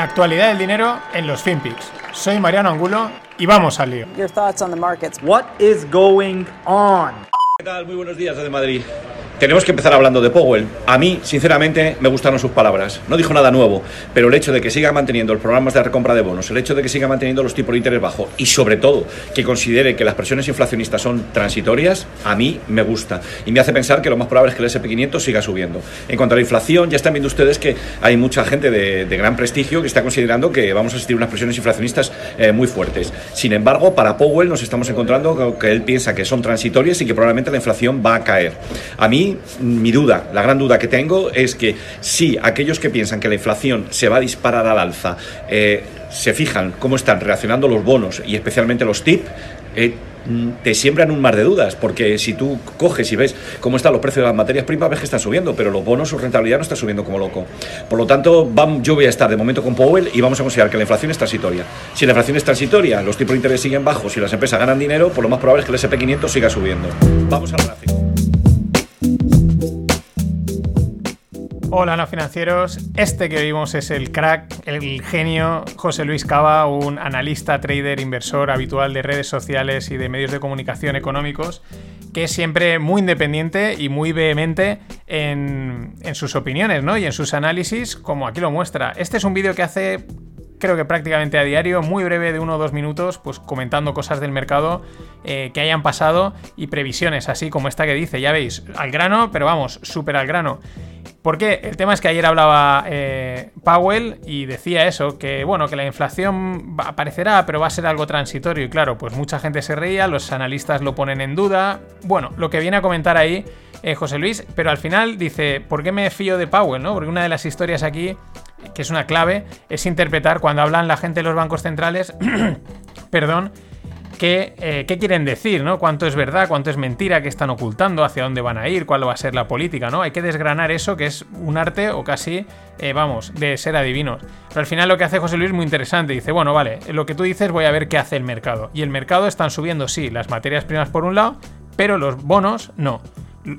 La actualidad del dinero en los FinPix. Soy Mariano Angulo y vamos al lío. Your thoughts on the markets. What is going on? ¿Qué tal? Muy buenos días desde Madrid. Tenemos que empezar hablando de Powell. A mí, sinceramente, me gustaron sus palabras. No dijo nada nuevo, pero el hecho de que siga manteniendo los programas de recompra de bonos, el hecho de que siga manteniendo los tipos de interés bajos y, sobre todo, que considere que las presiones inflacionistas son transitorias, a mí me gusta. Y me hace pensar que lo más probable es que el SP500 siga subiendo. En cuanto a la inflación, ya están viendo ustedes que hay mucha gente de, gran prestigio que está considerando que vamos a asistir a unas presiones inflacionistas eh, muy fuertes. Sin embargo, para Powell nos estamos encontrando que él piensa que son transitorias y que probablemente la inflación va a caer. A mí mi duda, la gran duda que tengo es que si aquellos que piensan que la inflación se va a disparar al alza eh, se fijan cómo están reaccionando los bonos y especialmente los TIP, eh, te siembran un mar de dudas, porque si tú coges y ves cómo están los precios de las materias primas, ves que están subiendo, pero los bonos, su rentabilidad no está subiendo como loco. Por lo tanto, yo voy a estar de momento con Powell y vamos a considerar que la inflación es transitoria. Si la inflación es transitoria, los tipos de interés siguen bajos y las empresas ganan dinero, por lo más probable es que el SP500 siga subiendo. Vamos al gráfico. Hola, no financieros. Este que vimos es el crack, el genio José Luis Cava, un analista, trader, inversor habitual de redes sociales y de medios de comunicación económicos, que es siempre muy independiente y muy vehemente en, en sus opiniones ¿no? y en sus análisis, como aquí lo muestra. Este es un vídeo que hace creo que prácticamente a diario, muy breve de uno o dos minutos, pues comentando cosas del mercado eh, que hayan pasado y previsiones, así como esta que dice, ya veis, al grano, pero vamos, súper al grano. Porque el tema es que ayer hablaba eh, Powell y decía eso, que bueno, que la inflación aparecerá, pero va a ser algo transitorio. Y claro, pues mucha gente se reía, los analistas lo ponen en duda. Bueno, lo que viene a comentar ahí eh, José Luis, pero al final dice, ¿por qué me fío de Powell? ¿no? Porque una de las historias aquí que es una clave, es interpretar cuando hablan la gente de los bancos centrales, perdón, eh, qué, quieren decir, ¿no? Cuánto es verdad, cuánto es mentira, qué están ocultando, hacia dónde van a ir, cuál va a ser la política, ¿no? Hay que desgranar eso, que es un arte o casi, eh, vamos, de ser adivinos. Pero al final lo que hace José Luis es muy interesante. Dice, bueno, vale, lo que tú dices voy a ver qué hace el mercado. Y el mercado están subiendo, sí, las materias primas por un lado, pero los bonos no.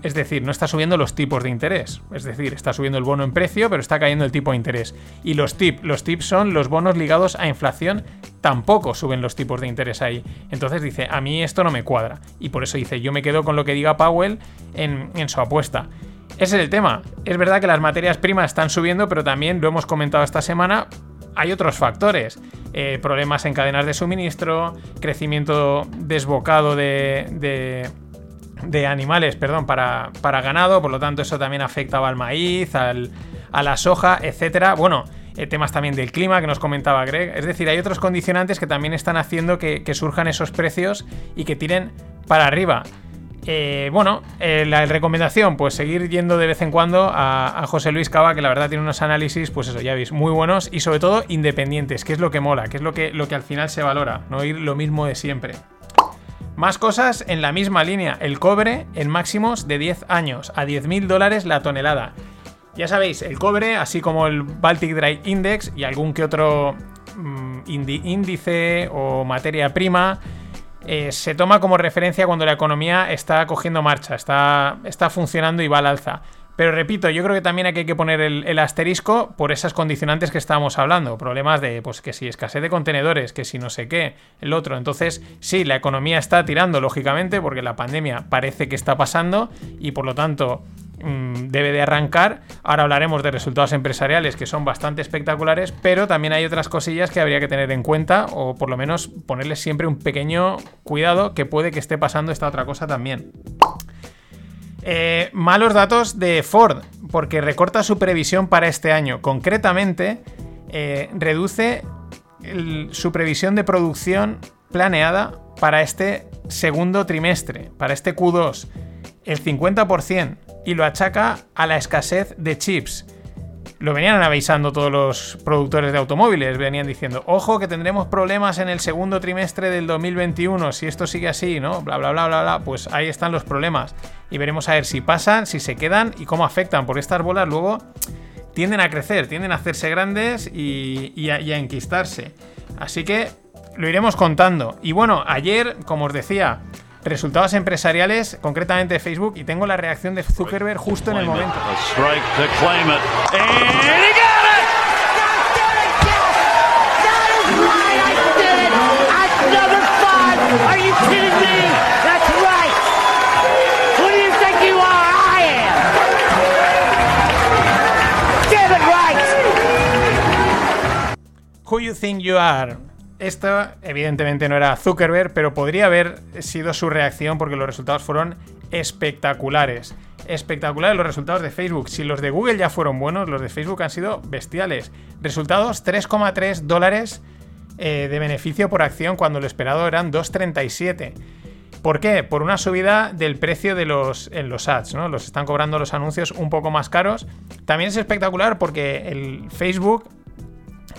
Es decir, no está subiendo los tipos de interés. Es decir, está subiendo el bono en precio, pero está cayendo el tipo de interés. Y los TIP, los TIP son los bonos ligados a inflación, tampoco suben los tipos de interés ahí. Entonces dice, a mí esto no me cuadra. Y por eso dice, yo me quedo con lo que diga Powell en, su apuesta. Ese es el tema. Es verdad que las materias primas están subiendo, pero también lo hemos comentado esta semana. Hay otros factores. Eh, problemas en cadenas de suministro, crecimiento desbocado de de animales, perdón, para, para, ganado, por lo tanto eso también afectaba al maíz, al, a la soja, etcétera. Bueno, eh, temas también del clima que nos comentaba Greg. Es decir, hay otros condicionantes que también están haciendo que, surjan esos precios y que tiren para arriba. Eh, bueno, eh, la recomendación, pues seguir yendo de vez en cuando a, José Luis Cava, que la verdad tiene unos análisis, pues eso, ya veis, muy buenos y sobre todo independientes, que es lo que mola, que es lo que, lo que al final se valora, no ir lo mismo de siempre. Más cosas en la misma línea. El cobre en máximos de 10 años, a 10.000 dólares la tonelada. Ya sabéis, el cobre, así como el Baltic Dry Index y algún que otro mm, índice o materia prima, eh, se toma como referencia cuando la economía está cogiendo marcha, está, está funcionando y va al alza. Pero repito, yo creo que también hay que poner el, asterisco por esas condicionantes que estábamos hablando. Problemas de, pues que si escasez de contenedores, que si no sé qué, el otro. Entonces, sí, la economía está tirando, lógicamente, porque la pandemia parece que está pasando y por lo tanto mm, debe de arrancar. Ahora hablaremos de resultados empresariales que son bastante espectaculares, pero también hay otras cosillas que habría que tener en cuenta o por lo menos ponerles siempre un pequeño cuidado que puede que esté pasando esta otra cosa también. Eh, malos datos de Ford, porque recorta su previsión para este año. Concretamente, eh, reduce su previsión de producción planeada para este segundo trimestre, para este Q2, el 50%, y lo achaca a la escasez de chips lo venían avisando todos los productores de automóviles, venían diciendo, ojo que tendremos problemas en el segundo trimestre del 2021, si esto sigue así, ¿no? Bla, bla, bla, bla, bla, pues ahí están los problemas. Y veremos a ver si pasan, si se quedan y cómo afectan, porque estas bolas luego tienden a crecer, tienden a hacerse grandes y, a, y a enquistarse. Así que lo iremos contando. Y bueno, ayer, como os decía, resultados empresariales, concretamente de Facebook, y tengo la reacción de Zuckerberg justo en el momento. Who you think you are? Esto evidentemente no era Zuckerberg, pero podría haber sido su reacción porque los resultados fueron espectaculares. Espectaculares los resultados de Facebook. Si los de Google ya fueron buenos, los de Facebook han sido bestiales. Resultados 3,3 dólares eh, de beneficio por acción cuando lo esperado eran 2,37. ¿Por qué? Por una subida del precio de los, en los ads, ¿no? Los están cobrando los anuncios un poco más caros. También es espectacular porque el Facebook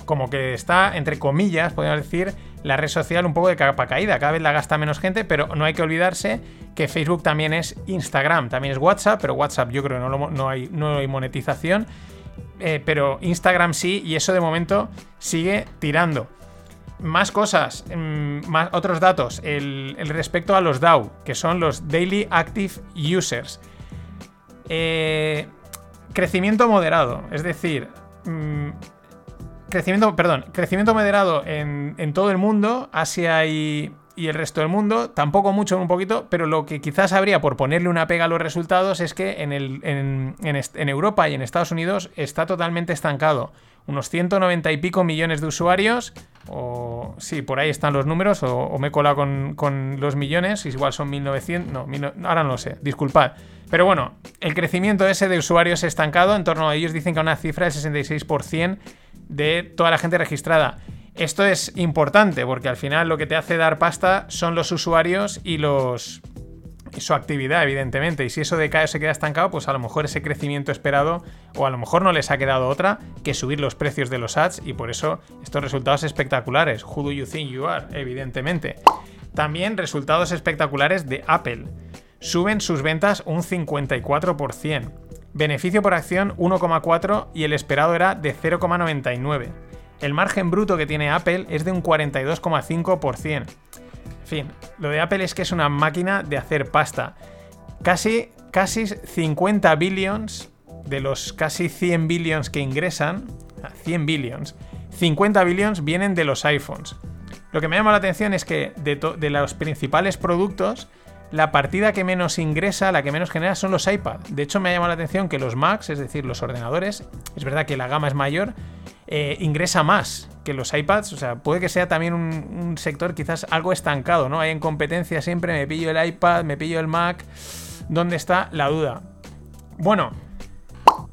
como que está, entre comillas, podemos decir, la red social un poco de capa caída. Cada vez la gasta menos gente, pero no hay que olvidarse que Facebook también es Instagram, también es WhatsApp, pero WhatsApp yo creo que no, no, hay, no hay monetización. Eh, pero Instagram sí, y eso de momento sigue tirando. Más cosas, mm, más, otros datos. El, respecto a los DAO, que son los Daily Active Users. Eh, crecimiento moderado, es decir, mm, crecimiento, perdón, crecimiento moderado en, todo el mundo, Asia y, el resto del mundo, tampoco mucho, un poquito, pero lo que quizás habría por ponerle una pega a los resultados es que en, el, en, Europa y en Estados Unidos está totalmente estancado. Unos 190 y pico millones de usuarios, o sí, por ahí están los números, o, me he colado con, los millones, igual son 1900, no, ahora no lo sé, disculpad. Pero bueno, el crecimiento ese de usuarios estancado, en torno a ellos dicen que una cifra del 66% de toda la gente registrada. Esto es importante porque al final lo que te hace dar pasta son los usuarios y su actividad, evidentemente. Y si eso decae o se queda estancado, pues a lo mejor ese crecimiento esperado, o a lo mejor no les ha quedado otra que subir los precios de los ads, y por eso estos resultados espectaculares. Who do you think you are? Evidentemente. También resultados espectaculares de Apple. Suben sus ventas un 54%. Beneficio por acción 1,4 y el esperado era de 0,99. El margen bruto que tiene Apple es de un 42,5%. En fin, lo de Apple es que es una máquina de hacer pasta. Casi, casi 50 billions de los casi 100 billions que ingresan, 100 billions, 50 billions vienen de los iPhones. Lo que me llama la atención es que de, de los principales productos, la partida que menos ingresa, la que menos genera son los iPad. De hecho, me ha llamado la atención que los Macs, es decir, los ordenadores, es verdad que la gama es mayor, eh, ingresa más que los iPads. O sea, puede que sea también un, sector quizás algo estancado, ¿no? Hay en competencia siempre, me pillo el iPad, me pillo el Mac. ¿Dónde está la duda? Bueno,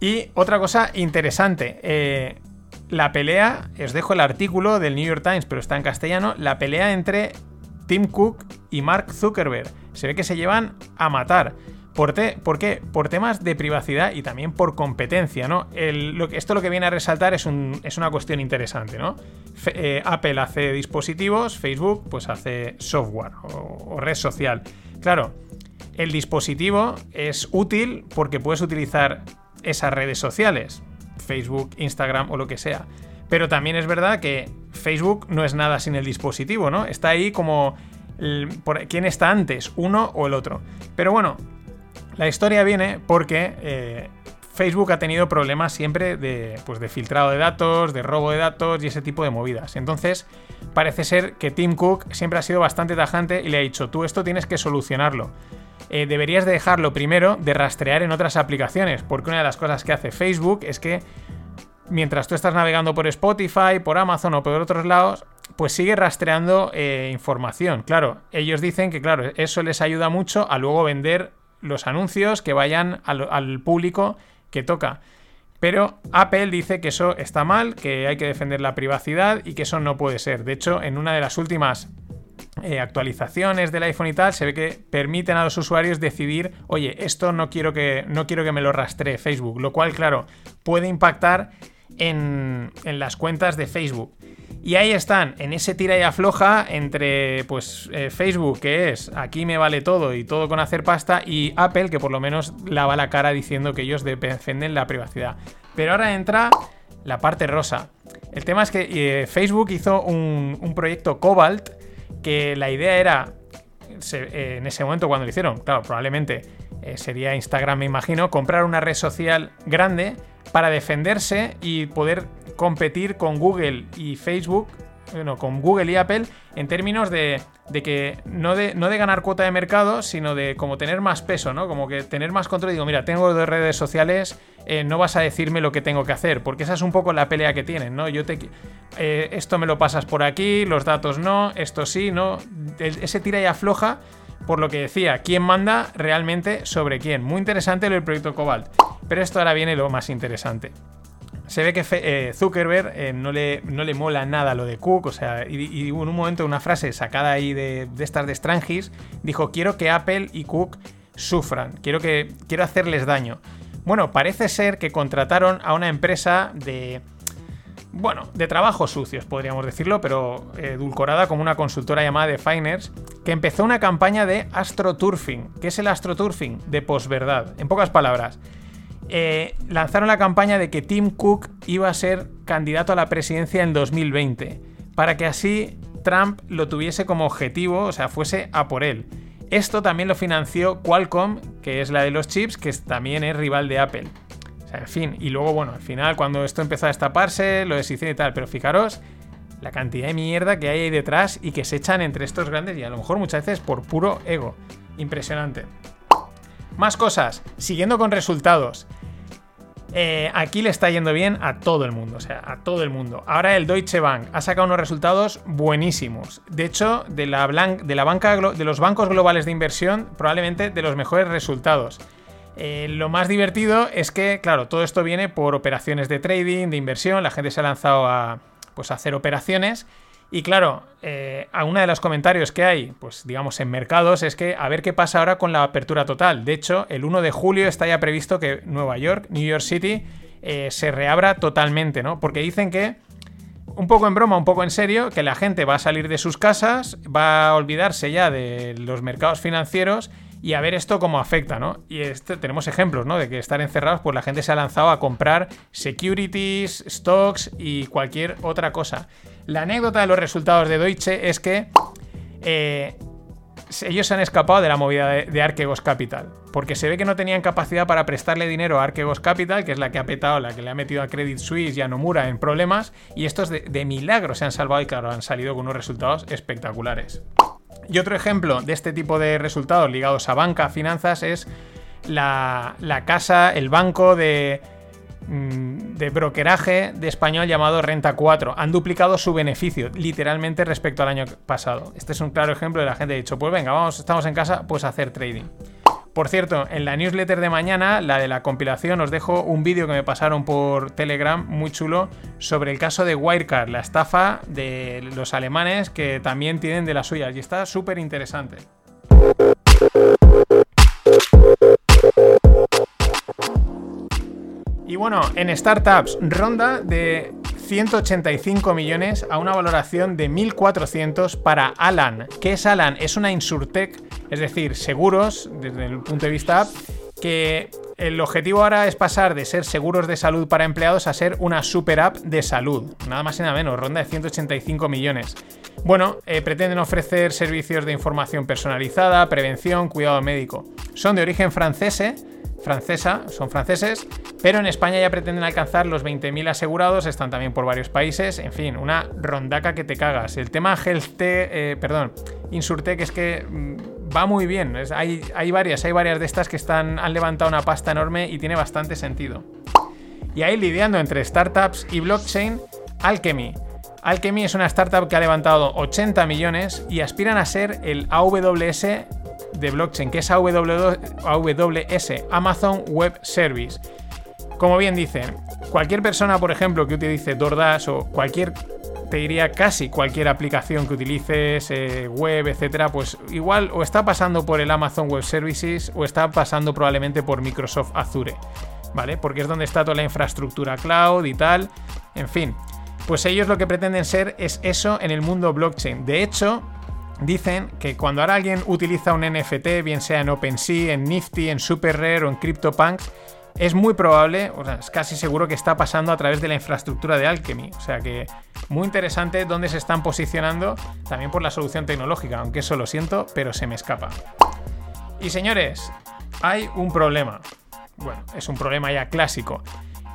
y otra cosa interesante. Eh, la pelea, os dejo el artículo del New York Times, pero está en castellano, la pelea entre Tim Cook y Mark Zuckerberg se ve que se llevan a matar. ¿Por, qué? Por temas de privacidad y también por competencia, ¿no? esto lo que viene a resaltar es, una cuestión interesante, ¿no? Eh, Apple hace dispositivos, Facebook pues hace software o, red social. Claro, el dispositivo es útil porque puedes utilizar esas redes sociales, Facebook, Instagram o lo que sea. Pero también es verdad que Facebook no es nada sin el dispositivo, ¿no? Está ahí como quién está antes, uno o el otro. Pero bueno, la historia viene porque eh, Facebook ha tenido problemas siempre de, pues de filtrado de datos, de robo de datos y ese tipo de movidas. Entonces, parece ser que Tim Cook siempre ha sido bastante tajante y le ha dicho, tú esto tienes que solucionarlo. Eh, deberías de dejarlo primero de rastrear en otras aplicaciones, porque una de las cosas que hace Facebook es que mientras tú estás navegando por Spotify, por Amazon o por otros lados, pues sigue rastreando eh, información. Claro, ellos dicen que, claro, eso les ayuda mucho a luego vender los anuncios que vayan al, público que toca. Pero Apple dice que eso está mal, que hay que defender la privacidad y que eso no puede ser. De hecho, en una de las últimas eh, actualizaciones del iPhone y tal, se ve que permiten a los usuarios decidir, oye, esto no quiero que, no quiero que me lo rastree Facebook. Lo cual, claro, puede impactar en, las cuentas de Facebook. Y ahí están, en ese tira y afloja entre pues eh, Facebook, que es aquí me vale todo y todo con hacer pasta, y Apple, que por lo menos lava la cara diciendo que ellos defienden la privacidad. Pero ahora entra la parte rosa. El tema es que eh, Facebook hizo un, proyecto Cobalt, que la idea era, eh, en ese momento cuando lo hicieron, claro, probablemente sería Instagram, me imagino, comprar una red social grande para defenderse y poder competir con Google y Facebook, bueno, con Google y Apple, en términos de, que no de, no de ganar cuota de mercado, sino de como tener más peso, ¿no? Como que tener más control. Digo, mira, tengo dos redes sociales eh, no vas a decirme lo que tengo que hacer, porque esa es un poco la pelea que tienen, ¿no? Yo te... Eh, esto me lo pasas por aquí, los datos no, esto sí, no. Ese tira y afloja, por lo que decía, quién manda realmente sobre quién. Muy interesante el proyecto Cobalt. Pero esto ahora viene lo más interesante. Se ve que eh, Zuckerberg no, le, no, le, mola nada lo de Cook, o sea, y, en un momento una frase sacada ahí de, de estas de Strangis, dijo, quiero que Apple y Cook sufran, quiero, que, quiero hacerles daño. Bueno, parece ser que contrataron a una empresa de... Bueno, de trabajos sucios, podríamos decirlo, pero edulcorada como una consultora llamada Definers, que empezó una campaña de astroturfing. ¿Qué es el astroturfing? De posverdad. En pocas palabras, eh, lanzaron la campaña de que Tim Cook iba a ser candidato a la presidencia en 2020, para que así Trump lo tuviese como objetivo, o sea, fuese a por él. Esto también lo financió Qualcomm, que es la de los chips, que también es rival de Apple. Sea, en fin, y luego, bueno, al final, cuando esto empezó a destaparse, lo deshicieron y tal, pero fijaros la cantidad de mierda que hay ahí detrás y que se echan entre estos grandes y a lo mejor muchas veces por puro ego. Impresionante. Más cosas, siguiendo con resultados. Eh, aquí le está yendo bien a todo el mundo, o sea, a todo el mundo. Ahora el Deutsche Bank ha sacado unos resultados buenísimos. De hecho, de la, de la banca de los bancos globales de inversión, probablemente de los mejores resultados. Eh, lo más divertido es que, claro, todo esto viene por operaciones de trading, de inversión. La gente se ha lanzado a, pues, a hacer operaciones y claro, eh, a uno de los comentarios que hay, pues digamos en mercados, es que a ver qué pasa ahora con la apertura total. De hecho, el 1 de julio está ya previsto que Nueva York, New York City, eh, se reabra totalmente, ¿no? Porque dicen que, un poco en broma, un poco en serio, que la gente va a salir de sus casas, va a olvidarse ya de los mercados financieros y a ver esto cómo afecta, ¿no? Y este, tenemos ejemplos, ¿no? De que estar encerrados, pues la gente se ha lanzado a comprar securities, stocks y cualquier otra cosa. La anécdota de los resultados de Deutsche es que eh, ellos se han escapado de la movida de, Archegos Capital, porque se ve que no tenían capacidad para prestarle dinero a Archegos Capital, que es la que ha petado, la que le ha metido a Credit Suisse y a Nomura en problemas, y estos de, de milagro se han salvado y claro, han salido con unos resultados espectaculares. Y otro ejemplo de este tipo de resultados ligados a banca, finanzas, es la, casa, el banco de Mm, de brokeraje de español llamado Renta 4. Han duplicado su beneficio, literalmente, respecto al año pasado. Este es un claro ejemplo de la gente que ha dicho, pues venga, vamos, estamos en casa, pues hacer trading. Por cierto, en la newsletter de mañana, la de la compilación, os dejo un vídeo que me pasaron por Telegram muy chulo sobre el caso de Wirecard, la estafa de los alemanes que también tienen de las suyas y está súper interesante. Y bueno, en startups, ronda de 185 millones a una valoración de 1.400 para Alan. ¿Qué es Alan? Es una insurtech, es decir, seguros desde el punto de vista que el objetivo ahora es pasar de ser seguros de salud para empleados a ser una super app de salud. Nada más y nada menos, ronda de 185 millones. Bueno, eh, pretenden ofrecer servicios de información personalizada, prevención, cuidado médico. Son de origen francés, ¿eh? Francesa, son franceses, pero en España ya pretenden alcanzar los 20.000 asegurados, están también por varios países, en fin, una rondaca que te cagas. El tema Health eh, perdón, Insurtech es que mm, va muy bien, hay, hay, varias, hay varias de estas que están, han levantado una pasta enorme y tiene bastante sentido. Y ahí lidiando entre startups y blockchain, Alchemy. Alchemy es una startup que ha levantado 80 millones y aspiran a ser el AWS de blockchain, que es AWS, Amazon Web Service. Como bien dicen, cualquier persona, por ejemplo, que utilice DoorDash o cualquier, te diría casi cualquier aplicación que utilices, eh, web, etcétera, pues igual o está pasando por el Amazon Web Services o está pasando probablemente por Microsoft Azure, ¿vale? Porque es donde está toda la infraestructura cloud y tal. En fin, pues ellos lo que pretenden ser es eso en el mundo blockchain. De hecho, Dicen que cuando ahora alguien utiliza un NFT, bien sea en OpenSea, en Nifty, en SuperRare o en CryptoPunks, es muy probable, o sea, es casi seguro que está pasando a través de la infraestructura de Alchemy. O sea que muy interesante dónde se están posicionando también por la solución tecnológica, aunque eso lo siento, pero se me escapa. Y señores, hay un problema. Bueno, es un problema ya clásico.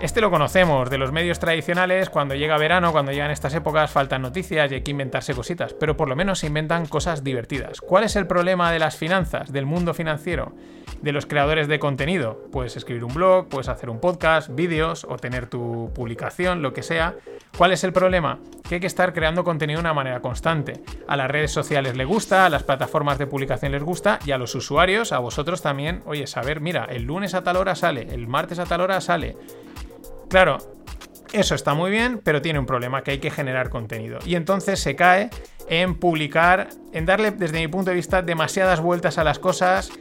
Este lo conocemos de los medios tradicionales, cuando llega verano, cuando llegan estas épocas, faltan noticias y hay que inventarse cositas, pero por lo menos se inventan cosas divertidas. ¿Cuál es el problema de las finanzas, del mundo financiero, de los creadores de contenido? Puedes escribir un blog, puedes hacer un podcast, vídeos o tener tu publicación, lo que sea. ¿Cuál es el problema? Que hay que estar creando contenido de una manera constante. A las redes sociales les gusta, a las plataformas de publicación les gusta y a los usuarios, a vosotros también, oye, saber, mira, el lunes a tal hora sale, el martes a tal hora sale Claro, eso está muy bien, pero tiene un problema, que hay que generar contenido. Y entonces se cae en publicar, en darle, desde mi punto de vista, demasiadas vueltas a las cosas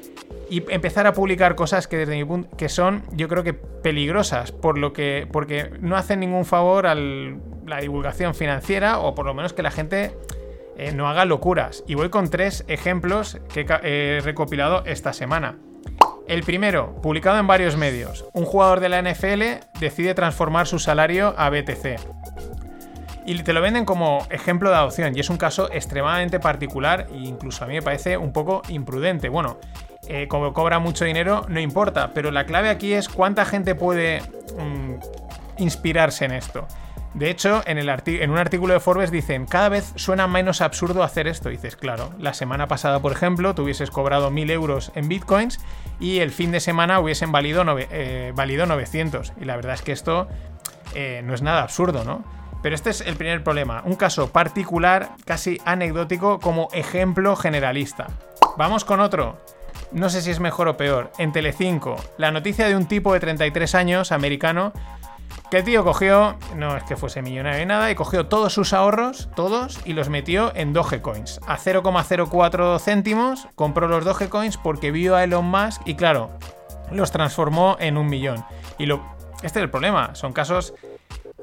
y empezar a publicar cosas que desde mi punto que son, yo creo que peligrosas, por lo que porque no hacen ningún favor a la divulgación financiera o por lo menos que la gente eh, no haga locuras. Y voy con tres ejemplos que he recopilado esta semana. El primero, publicado en varios medios. Un jugador de la NFL decide transformar su salario a BTC. Y te lo venden como ejemplo de adopción. Y es un caso extremadamente particular e incluso a mí me parece un poco imprudente. Bueno, eh, como cobra mucho dinero, no importa. Pero la clave aquí es cuánta gente puede mm, inspirarse en esto. De hecho, en, un artículo de Forbes dicen, cada vez suena menos absurdo hacer esto. dices, claro, la semana pasada, por ejemplo, tú hubieses cobrado 1000 euros en bitcoins y el fin de semana hubiesen valido, 900. Eh, y la verdad es que esto eh, no es nada absurdo, ¿no? Pero este es el primer problema, un caso particular, casi anecdótico, como ejemplo generalista. Vamos con otro. No sé si es mejor o peor. En Telecinco, la noticia de un tipo de 33 años, americano, que el tío cogió, no es que fuese millonario ni nada, y cogió todos sus ahorros, todos, y los metió en Dogecoins. A 0,04 céntimos compró los Dogecoins porque vio a Elon Musk y claro, los transformó en un millón. Y lo, este es el problema, son casos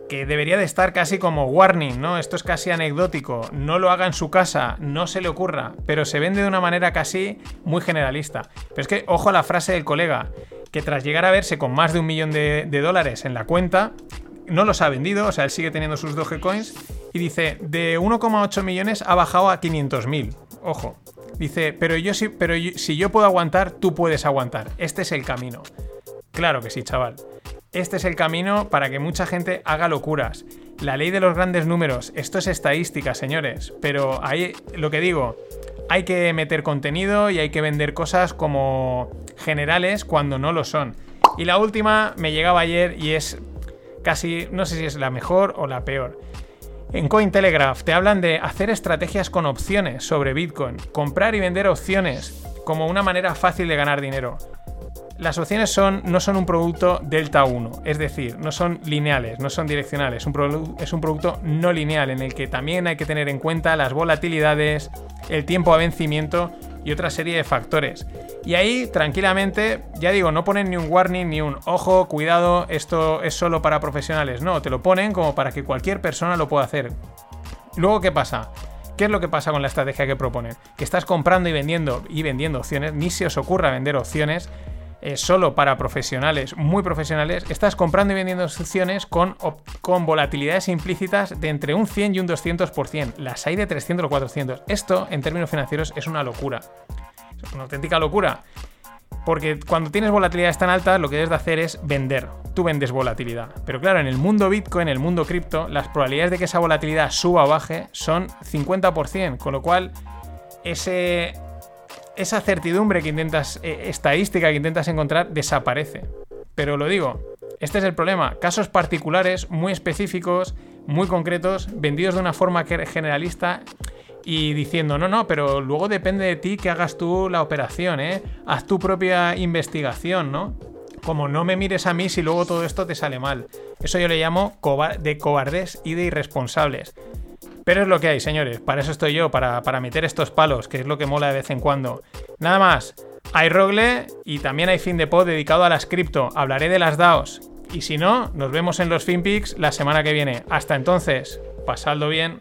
que debería de estar casi como warning, ¿no? Esto es casi anecdótico, no lo haga en su casa, no se le ocurra, pero se vende de una manera casi muy generalista. Pero es que, ojo a la frase del colega, que tras llegar a verse con más de un millón de, dólares en la cuenta, no los ha vendido, o sea, él sigue teniendo sus Dogecoins y dice, de 1,8 millones ha bajado a 500.000. Ojo. Dice, pero yo sí, pero si yo puedo aguantar, tú puedes aguantar. Este es el camino. Claro que sí, chaval. Este es el camino para que mucha gente haga locuras. La ley de los grandes números, esto es estadística, señores, pero ahí lo que digo, hay que meter contenido y hay que vender cosas como generales cuando no lo son. Y la última me llegaba ayer y es casi, no sé si es la mejor o la peor. En Cointelegraph te hablan de hacer estrategias con opciones sobre Bitcoin, comprar y vender opciones como una manera fácil de ganar dinero. Las opciones son, no son un producto delta 1, es decir, no son lineales, no son direccionales, es un producto no lineal en el que también hay que tener en cuenta las volatilidades, el tiempo a vencimiento y otra serie de factores. Y ahí, tranquilamente, ya digo, no ponen ni un warning ni un ojo, cuidado, esto es solo para profesionales. No, te lo ponen como para que cualquier persona lo pueda hacer. Luego, ¿qué pasa? ¿Qué es lo que pasa con la estrategia que proponen? Que estás comprando y vendiendo y vendiendo opciones, ni se os ocurra vender opciones eh, solo para profesionales, muy profesionales, estás comprando y vendiendo opciones con, con volatilidades implícitas de entre un 100 y un 200%. Las hay de 300 o 400. Esto, en términos financieros, es una locura. Es una auténtica locura. Porque cuando tienes volatilidades tan altas, lo que debes de hacer es vender. Tú vendes volatilidad. Pero claro, en el mundo Bitcoin, en el mundo cripto, las probabilidades de que esa volatilidad suba o baje son 50%. Con lo cual, ese, esa certidumbre que intentas, eh, estadística que intentas encontrar, desaparece. Pero lo digo, este es el problema. Casos particulares, muy específicos, muy concretos, vendidos de una forma generalista y diciendo, no, no, pero luego depende de ti que hagas tú la operación, ¿eh? Haz tu propia investigación, ¿no? Como no me mires a mí si luego todo esto te sale mal. Eso yo le llamo de cobardes y de irresponsables. Pero es lo que hay, señores. Para eso estoy yo, para, meter estos palos, que es lo que mola de vez en cuando. Nada más. Hay Rogle y también hay fin de pod dedicado a las cripto. Hablaré de las DAOs. Y si no, nos vemos en los FinPix la semana que viene. Hasta entonces, pasadlo bien.